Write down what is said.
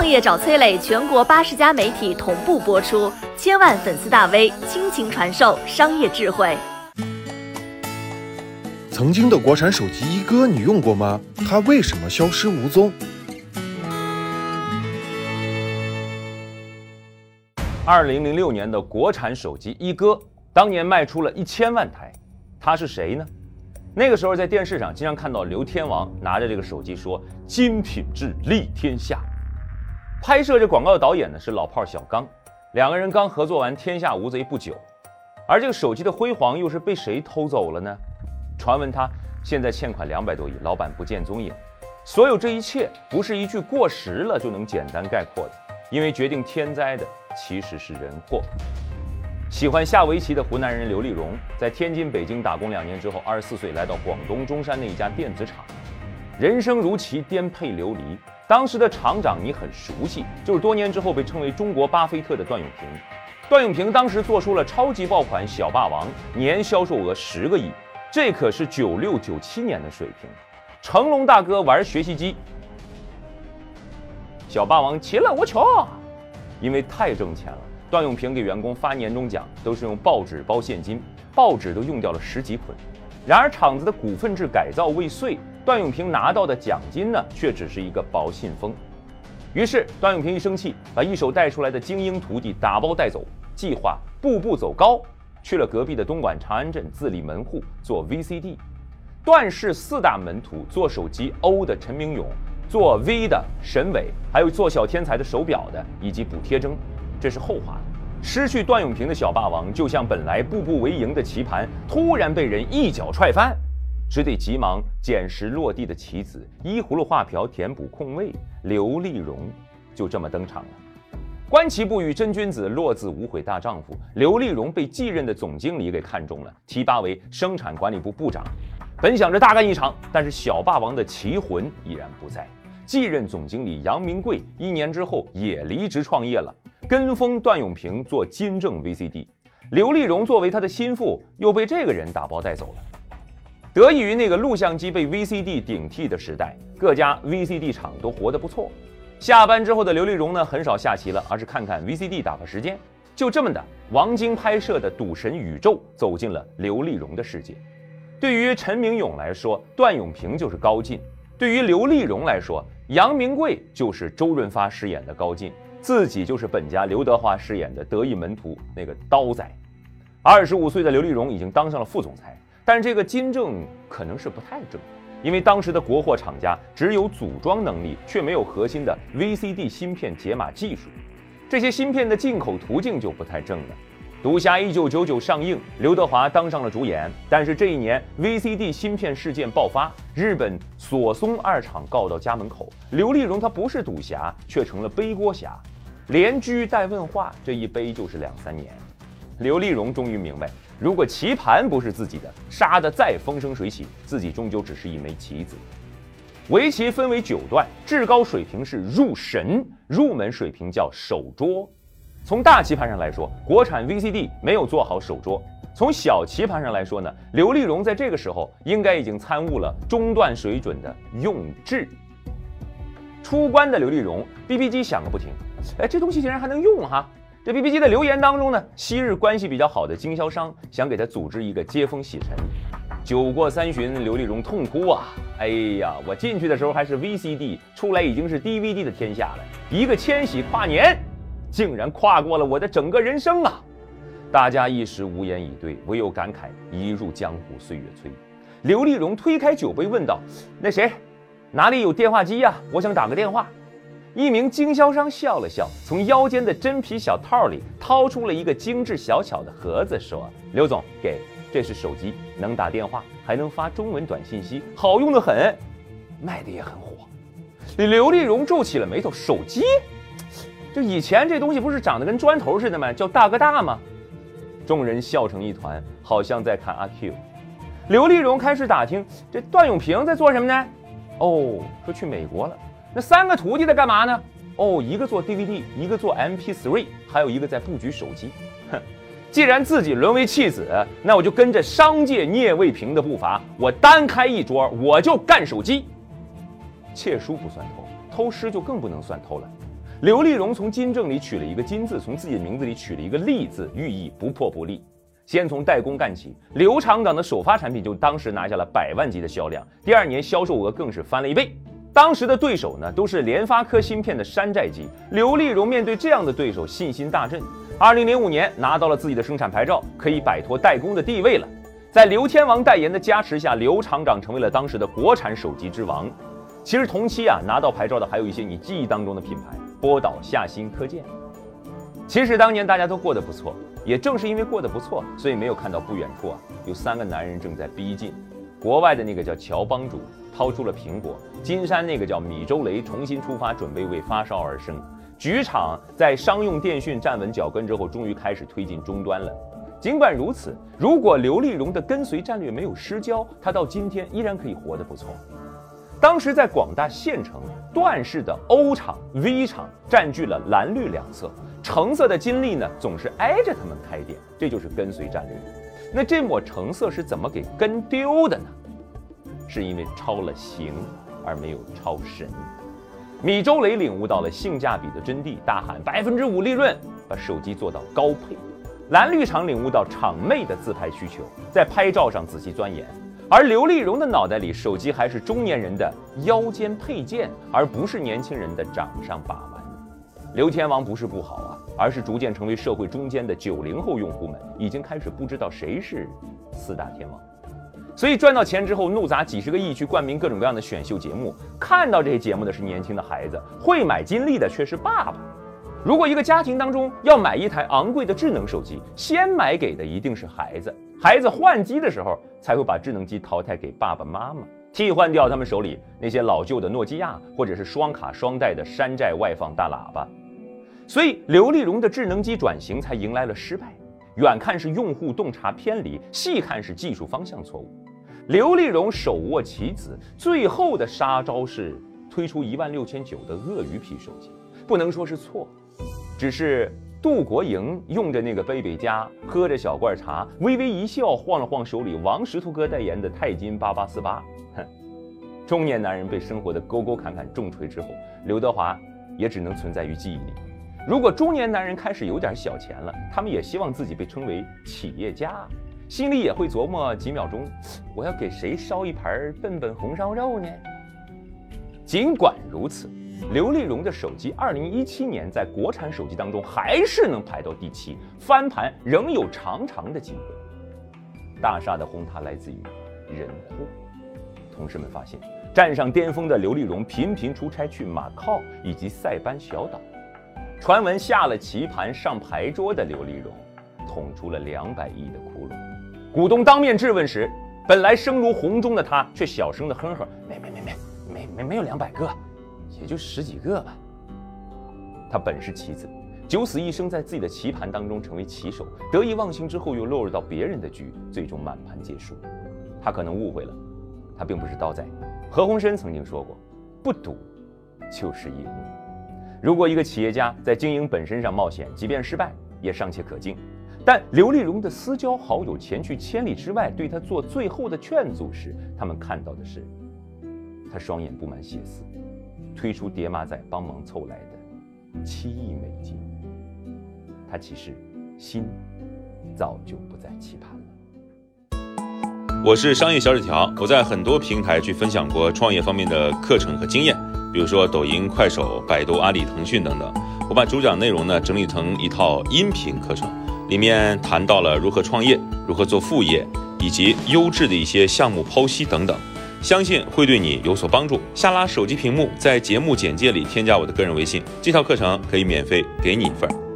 创业找崔磊，全国八十家媒体同步播出，千万粉丝大 V 倾情传授商业智慧。曾经的国产手机一哥，你用过吗？它为什么消失无踪？二零零六年的国产手机一哥，当年卖出了一千万台，他是谁呢？那个时候在电视上经常看到刘天王拿着这个手机说“精品质立天下”。拍摄这广告的导演呢是老炮小刚，两个人刚合作完《天下无贼》不久，而这个手机的辉煌又是被谁偷走了呢？传闻他现在欠款两百多亿，老板不见踪影。所有这一切不是一句过时了就能简单概括的，因为决定天灾的其实是人祸。喜欢下围棋的湖南人刘丽荣，在天津、北京打工两年之后，二十四岁来到广东中山的一家电子厂，人生如棋，颠沛流离。当时的厂长你很熟悉，就是多年之后被称为中国巴菲特的段永平。段永平当时做出了超级爆款小霸王，年销售额十个亿，这可是九六九七年的水平。成龙大哥玩学习机，小霸王齐了我穷，因为太挣钱了，段永平给员工发年终奖都是用报纸包现金，报纸都用掉了十几捆。然而厂子的股份制改造未遂。段永平拿到的奖金呢，却只是一个薄信封。于是段永平一生气，把一手带出来的精英徒弟打包带走，计划步步走高，去了隔壁的东莞长安镇自立门户做 VCD。段氏四大门徒做手机 O 的陈明勇，做 V 的沈伟，还有做小天才的手表的以及补贴针，这是后话。失去段永平的小霸王，就像本来步步为营的棋盘，突然被人一脚踹翻。只得急忙捡拾落地的棋子，依葫芦画瓢填补空位。刘丽荣就这么登场了。观棋不语真君子，落子无悔大丈夫。刘丽荣被继任的总经理给看中了，提拔为生产管理部部长。本想着大干一场，但是小霸王的棋魂依然不在。继任总经理杨明贵一年之后也离职创业了，跟风段永平做金正 VCD。刘丽荣作为他的心腹，又被这个人打包带走了。得益于那个录像机被 VCD 顶替的时代，各家 VCD 厂都活得不错。下班之后的刘丽荣呢，很少下棋了，而是看看 VCD 打发时间。就这么的，王晶拍摄的《赌神宇宙》走进了刘丽荣的世界。对于陈明勇来说，段永平就是高进；对于刘丽荣来说，杨明贵就是周润发饰演的高进，自己就是本家刘德华饰演的得意门徒那个刀仔。二十五岁的刘丽荣已经当上了副总裁。但这个金正可能是不太正，因为当时的国货厂家只有组装能力，却没有核心的 VCD 芯片解码技术，这些芯片的进口途径就不太正了。赌侠一九九九上映，刘德华当上了主演，但是这一年 VCD 芯片事件爆发，日本索松二厂告到家门口，刘丽荣他不是赌侠，却成了背锅侠，连居带问话，这一背就是两三年。刘丽荣终于明白。如果棋盘不是自己的，杀得再风生水起，自己终究只是一枚棋子。围棋分为九段，至高水平是入神，入门水平叫手拙。从大棋盘上来说，国产 VCD 没有做好手拙；从小棋盘上来说呢，刘立荣在这个时候应该已经参悟了中段水准的用智。出关的刘丽荣，BB 机响个不停，哎，这东西竟然还能用哈！这 B B 机的留言当中呢，昔日关系比较好的经销商想给他组织一个接风洗尘。酒过三巡，刘丽荣痛哭啊！哎呀，我进去的时候还是 V C D，出来已经是 D V D 的天下了。一个千禧跨年，竟然跨过了我的整个人生啊！大家一时无言以对，唯有感慨一入江湖岁月催。刘丽荣推开酒杯问道：“那谁，哪里有电话机呀？我想打个电话。”一名经销商笑了笑，从腰间的真皮小套里掏出了一个精致小巧的盒子，说：“刘总，给，这是手机，能打电话，还能发中文短信息，好用的很，卖的也很火。”刘丽荣皱起了眉头：“手机？就以前这东西不是长得跟砖头似的吗？叫大哥大吗？”众人笑成一团，好像在看阿 Q。刘丽荣开始打听这段永平在做什么呢？哦，说去美国了。那三个徒弟在干嘛呢？哦，一个做 DVD，一个做 MP3，还有一个在布局手机。哼，既然自己沦为弃子，那我就跟着商界聂卫平的步伐，我单开一桌，我就干手机。窃书不算偷，偷师就更不能算偷了。刘丽荣从金正里取了一个金字，从自己的名字里取了一个利字，寓意不破不立。先从代工干起，刘厂长的首发产品就当时拿下了百万级的销量，第二年销售额更是翻了一倍。当时的对手呢，都是联发科芯片的山寨机。刘丽荣面对这样的对手，信心大振。二零零五年拿到了自己的生产牌照，可以摆脱代工的地位了。在刘天王代言的加持下，刘厂长成为了当时的国产手机之王。其实同期啊，拿到牌照的还有一些你记忆当中的品牌，波导、夏新、科健。其实当年大家都过得不错，也正是因为过得不错，所以没有看到不远处啊有三个男人正在逼近。国外的那个叫乔帮主掏出了苹果，金山那个叫米周雷重新出发，准备为发烧而生。局厂在商用电讯站稳脚跟之后，终于开始推进终端了。尽管如此，如果刘立荣的跟随战略没有失焦，他到今天依然可以活得不错。当时在广大县城，段氏的 O 厂、V 厂占据了蓝绿两色，橙色的金立呢总是挨着他们开店，这就是跟随战略。那这抹橙色是怎么给跟丢的呢？是因为超了形而没有超神。米周雷领悟到了性价比的真谛，大喊百分之五利润，把手机做到高配。蓝绿厂领悟到厂妹的自拍需求，在拍照上仔细钻研。而刘丽荣的脑袋里，手机还是中年人的腰间配件，而不是年轻人的掌上把玩。刘天王不是不好啊，而是逐渐成为社会中间的九零后用户们已经开始不知道谁是四大天王。所以赚到钱之后，怒砸几十个亿去冠名各种各样的选秀节目，看到这些节目的是年轻的孩子，会买金立的却是爸爸。如果一个家庭当中要买一台昂贵的智能手机，先买给的一定是孩子。孩子换机的时候，才会把智能机淘汰给爸爸妈妈，替换掉他们手里那些老旧的诺基亚或者是双卡双待的山寨外放大喇叭。所以刘丽荣的智能机转型才迎来了失败。远看是用户洞察偏离，细看是技术方向错误。刘丽荣手握棋子，最后的杀招是推出一万六千九的鳄鱼皮手机，不能说是错。只是杜国营用着那个贝贝佳，喝着小罐茶，微微一笑，晃了晃手里王石头哥代言的钛金八八四八。哼，中年男人被生活的沟沟坎坎重锤之后，刘德华也只能存在于记忆里。如果中年男人开始有点小钱了，他们也希望自己被称为企业家，心里也会琢磨几秒钟：我要给谁烧一盘笨笨红烧肉呢？尽管如此。刘丽荣的手机，二零一七年在国产手机当中还是能排到第七，翻盘仍有长长的机会。大厦的轰塌来自于人祸。同事们发现，站上巅峰的刘丽荣频频出差去马靠以及塞班小岛，传闻下了棋盘上牌桌的刘丽荣，捅出了两百亿的窟窿。股东当面质问时，本来声如洪钟的他却小声的哼哼：“没没没没没没没有两百个。”也就十几个吧。他本是棋子，九死一生在自己的棋盘当中成为棋手，得意忘形之后又落入到别人的局，最终满盘皆输。他可能误会了，他并不是刀仔。何鸿燊曾经说过：“不赌就是赢。”如果一个企业家在经营本身上冒险，即便失败也尚且可敬。但刘丽荣的私交好友前去千里之外对他做最后的劝阻时，他们看到的是他双眼布满血丝。推出叠马仔帮忙凑来的七亿美金，他其实心早就不再期盼了。我是商业小纸条，我在很多平台去分享过创业方面的课程和经验，比如说抖音、快手、百度、阿里、腾讯等等。我把主讲内容呢整理成一套音频课程，里面谈到了如何创业、如何做副业，以及优质的一些项目剖析等等。相信会对你有所帮助。下拉手机屏幕，在节目简介里添加我的个人微信，这套课程可以免费给你一份。